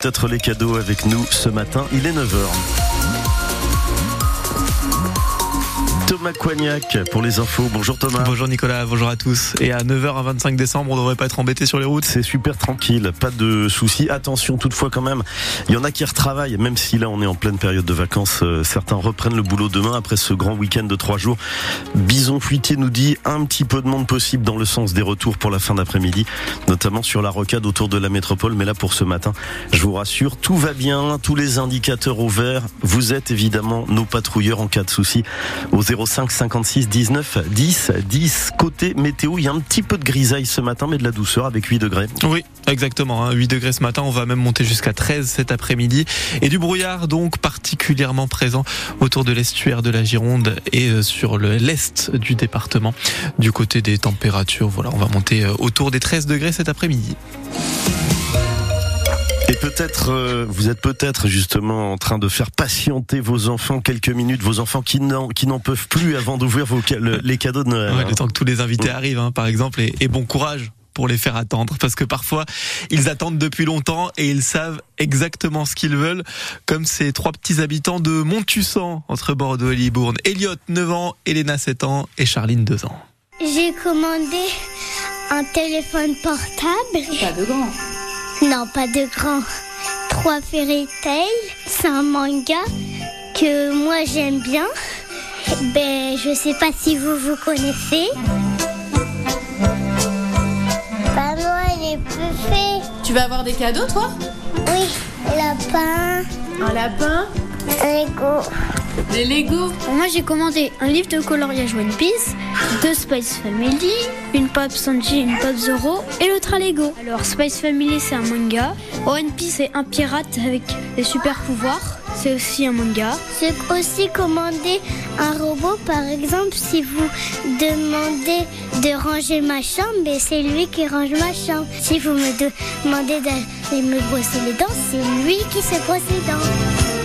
Peut-être les cadeaux avec nous ce matin, il est 9h. Thomas Coignac pour les infos. Bonjour Thomas. Bonjour Nicolas, bonjour à tous. Et à 9h à 25 décembre, on ne devrait pas être embêté sur les routes. C'est super tranquille, pas de soucis. Attention toutefois quand même, il y en a qui retravaillent, même si là on est en pleine période de vacances. Euh, certains reprennent le boulot demain après ce grand week-end de trois jours. Bison Fuitier nous dit un petit peu de monde possible dans le sens des retours pour la fin d'après-midi, notamment sur la rocade autour de la métropole. Mais là pour ce matin, je vous rassure, tout va bien, tous les indicateurs au vert. Vous êtes évidemment nos patrouilleurs en cas de soucis au 0 05 56 19 10 10. Côté météo, il y a un petit peu de grisaille ce matin, mais de la douceur avec 8 degrés. Oui, exactement. 8 hein. degrés ce matin, on va même monter jusqu'à 13 cet après-midi. Et du brouillard donc particulièrement présent autour de l'estuaire de la Gironde et euh, sur l'est du département. Du côté des températures, voilà, on va monter euh, autour des 13 degrés cet après-midi. Et peut-être, euh, vous êtes peut-être justement en train de faire patienter vos enfants quelques minutes, vos enfants qui n'en qui n'en peuvent plus avant d'ouvrir vos les cadeaux de Noël. Ouais, le temps que tous les invités arrivent, hein, par exemple, et, et bon courage pour les faire attendre parce que parfois ils attendent depuis longtemps et ils savent exactement ce qu'ils veulent comme ces trois petits habitants de Montussan entre Bordeaux et Libourne. Elliot 9 ans, Elena 7 ans et Charline 2 ans. J'ai commandé un téléphone portable. Pas de grand. Non, pas de grand. Trois Fairy Tail, c'est un manga que moi j'aime bien. Ben, je sais pas si vous vous connaissez. Bah, moi, il est plus fait. Tu vas avoir des cadeaux, toi? Oui, lapin. Un lapin? Lego. Des Lego Moi j'ai commandé un livre de coloriage One Piece, deux Spice Family, une Pop Sanji, une Pop Zoro et l'autre à Lego. Alors Spice Family c'est un manga, One Piece c'est un pirate avec des super pouvoirs, c'est aussi un manga. J'ai aussi commandé un robot par exemple si vous demandez de ranger ma chambre, c'est lui qui range ma chambre. Si vous me demandez d'aller me brosser les dents, c'est lui qui se brosse les dents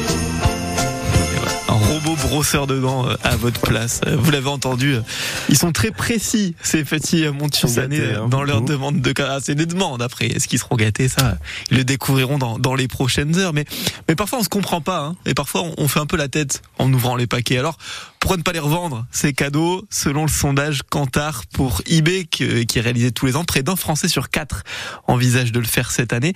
robot brosseur de dents euh, à votre place. Euh, vous l'avez entendu, euh, ils sont très précis, ces petits Montusanais, hein, dans leur demande de cas. Ah, c'est des demandes après. Est-ce qu'ils seront gâtés Ça, ils le découvriront dans, dans les prochaines heures. Mais, mais parfois, on se comprend pas. Hein, et parfois, on fait un peu la tête en ouvrant les paquets. Alors, pourquoi ne pas les revendre Ces cadeaux, selon le sondage Kantar pour eBay qui est réalisé tous les ans, près d'un Français sur quatre envisage de le faire cette année.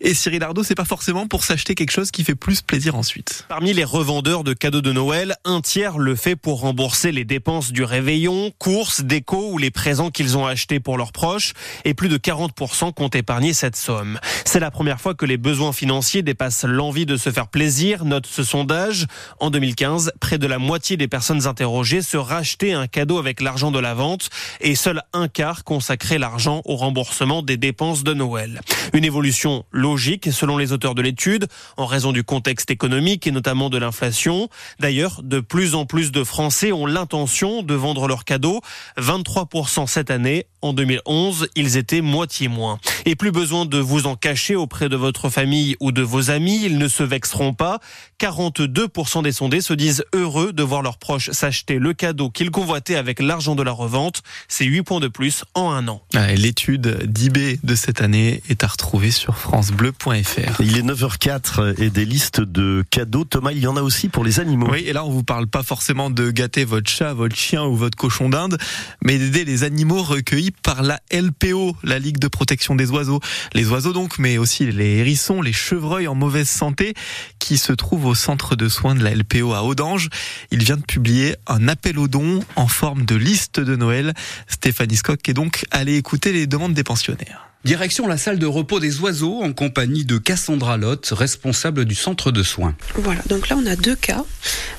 Et Cyril Ardo, c'est pas forcément pour s'acheter quelque chose qui fait plus plaisir ensuite. Parmi les revendeurs de cadeaux de Noël, un tiers le fait pour rembourser les dépenses du réveillon, courses, déco ou les présents qu'ils ont achetés pour leurs proches. Et plus de 40% comptent épargner cette somme. C'est la première fois que les besoins financiers dépassent l'envie de se faire plaisir, note ce sondage. En 2015, près de la moitié des personnes interrogées se racheter un cadeau avec l'argent de la vente et seul un quart consacrait l'argent au remboursement des dépenses de Noël. Une évolution logique selon les auteurs de l'étude en raison du contexte économique et notamment de l'inflation. D'ailleurs, de plus en plus de Français ont l'intention de vendre leurs cadeaux. 23% cette année. En 2011, ils étaient moitié moins. Et plus besoin de vous en cacher auprès de votre famille ou de vos amis. Ils ne se vexeront pas. 42% des sondés se disent heureux de voir leurs proches s'acheter le cadeau qu'ils convoitaient avec l'argent de la revente. C'est 8 points de plus en un an. L'étude d'IB de cette année est à retrouver sur francebleu.fr. Il est 9h04 et des listes de cadeaux. Thomas, il y en a aussi pour les animaux. Oui, et là on vous parle pas forcément de gâter votre chat, votre chien ou votre cochon d'Inde, mais d'aider les animaux recueillis par la LPO, la Ligue de protection des oiseaux. Les oiseaux donc, mais aussi les hérissons, les chevreuils en mauvaise santé qui se trouvent au centre de soins de la LPO à Audange. Il vient de publier un appel aux dons en forme de liste de Noël. Stéphanie Scott est donc allé écouter les demandes des pensionnaires. Direction la salle de repos des oiseaux en compagnie de Cassandra Lotte, responsable du centre de soins. Voilà, donc là on a deux cas.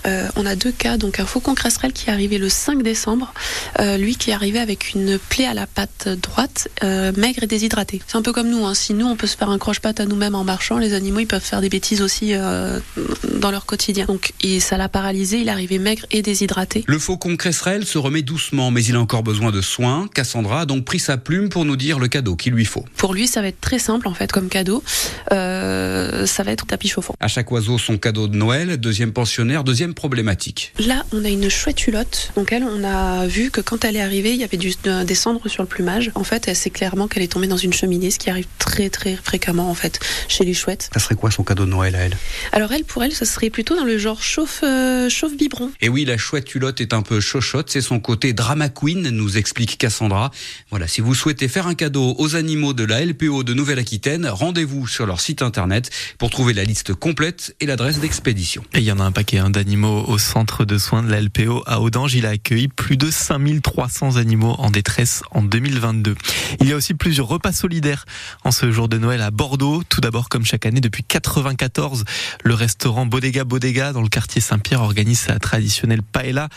Euh, on a deux cas, donc un faucon cresserelle qui est arrivé le 5 décembre, euh, lui qui est arrivé avec une plaie à la patte droite, euh, maigre et déshydratée. C'est un peu comme nous, hein. si nous on peut se faire un croche-patte à nous-mêmes en marchant, les animaux ils peuvent faire des bêtises aussi dans leur quotidien. Donc et ça l'a paralysé, il est arrivé maigre et déshydraté. Le faucon cresserelle se remet doucement, mais il a encore besoin de soins. Cassandra a donc pris sa plume pour nous dire le cadeau qu'il lui faut. Pour lui, ça va être très simple en fait comme cadeau. Ça va être tapis chauffant. À chaque oiseau son cadeau de Noël. Deuxième pensionnaire, deuxième problématique. Là, on a une chouette hulotte. Donc elle, on a vu que quand elle est arrivée, il y avait du, des cendres sur le plumage. En fait, c'est clairement qu'elle est tombée dans une cheminée, ce qui arrive très très fréquemment en fait chez les chouettes. Ça serait quoi son cadeau de Noël à elle? Alors elle, pour elle, ce serait plutôt dans le genre chauffe euh, chauffe biberon. Et oui, la chouette hulotte est un peu chochotte. C'est son côté drama queen, nous explique Cassandra. Voilà, si vous souhaitez faire un cadeau aux animaux de la LPO de Nouvelle-Aquitaine, rendez-vous sur leur site internet pour trouver la liste complète et l'adresse d'expédition. Et il y en a un paquet hein, d'animaux au centre de soins de la LPO à Audange. Il a accueilli plus de 5300 animaux en détresse en 2022. Il y a aussi plusieurs repas solidaires en ce jour de Noël à Bordeaux. Tout d'abord, comme chaque année depuis 94, le restaurant Bodega Bodega dans le quartier Saint-Pierre organise sa traditionnelle paella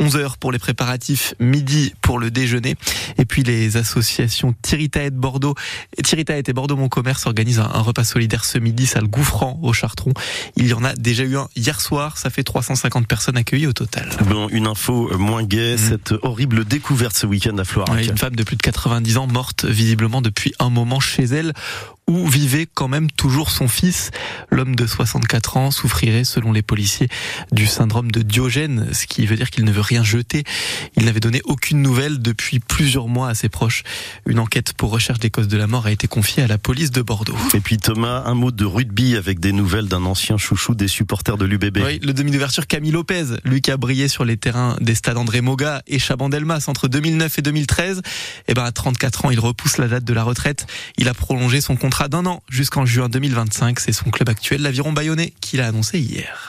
11h pour les préparatifs, midi pour le déjeuner. Et puis les associations Tiritaet Bordeaux, Tiritaet et Bordeaux Mon Commerce organisent un, repas solidaire ce midi, ça le Gouffran au Chartron. Il y en a déjà eu un hier soir, ça fait 350 personnes accueillies au total. Bon, une info moins gaie, mmh. cette horrible découverte ce week-end à Floirac. une femme de plus de 90 ans morte visiblement depuis un moment chez elle où vivait quand même toujours son fils. L'homme de 64 ans souffrirait, selon les policiers, du syndrome de Diogène, ce qui veut dire qu'il ne veut rien jeter. Il n'avait donné aucune nouvelle depuis plusieurs mois à ses proches. Une enquête pour recherche des causes de la mort a été confiée à la police de Bordeaux. Et puis Thomas, un mot de rugby avec des nouvelles d'un ancien chouchou des supporters de l'UBB. Oui, le demi d'ouverture Camille Lopez, lui qui a brillé sur les terrains des stades André Moga et Chabandelmas entre 2009 et 2013. Et eh ben à 34 ans, il repousse la date de la retraite. Il a prolongé son d'un an jusqu'en juin 2025. C'est son club actuel, l'Aviron Bayonnais, qui l'a annoncé hier.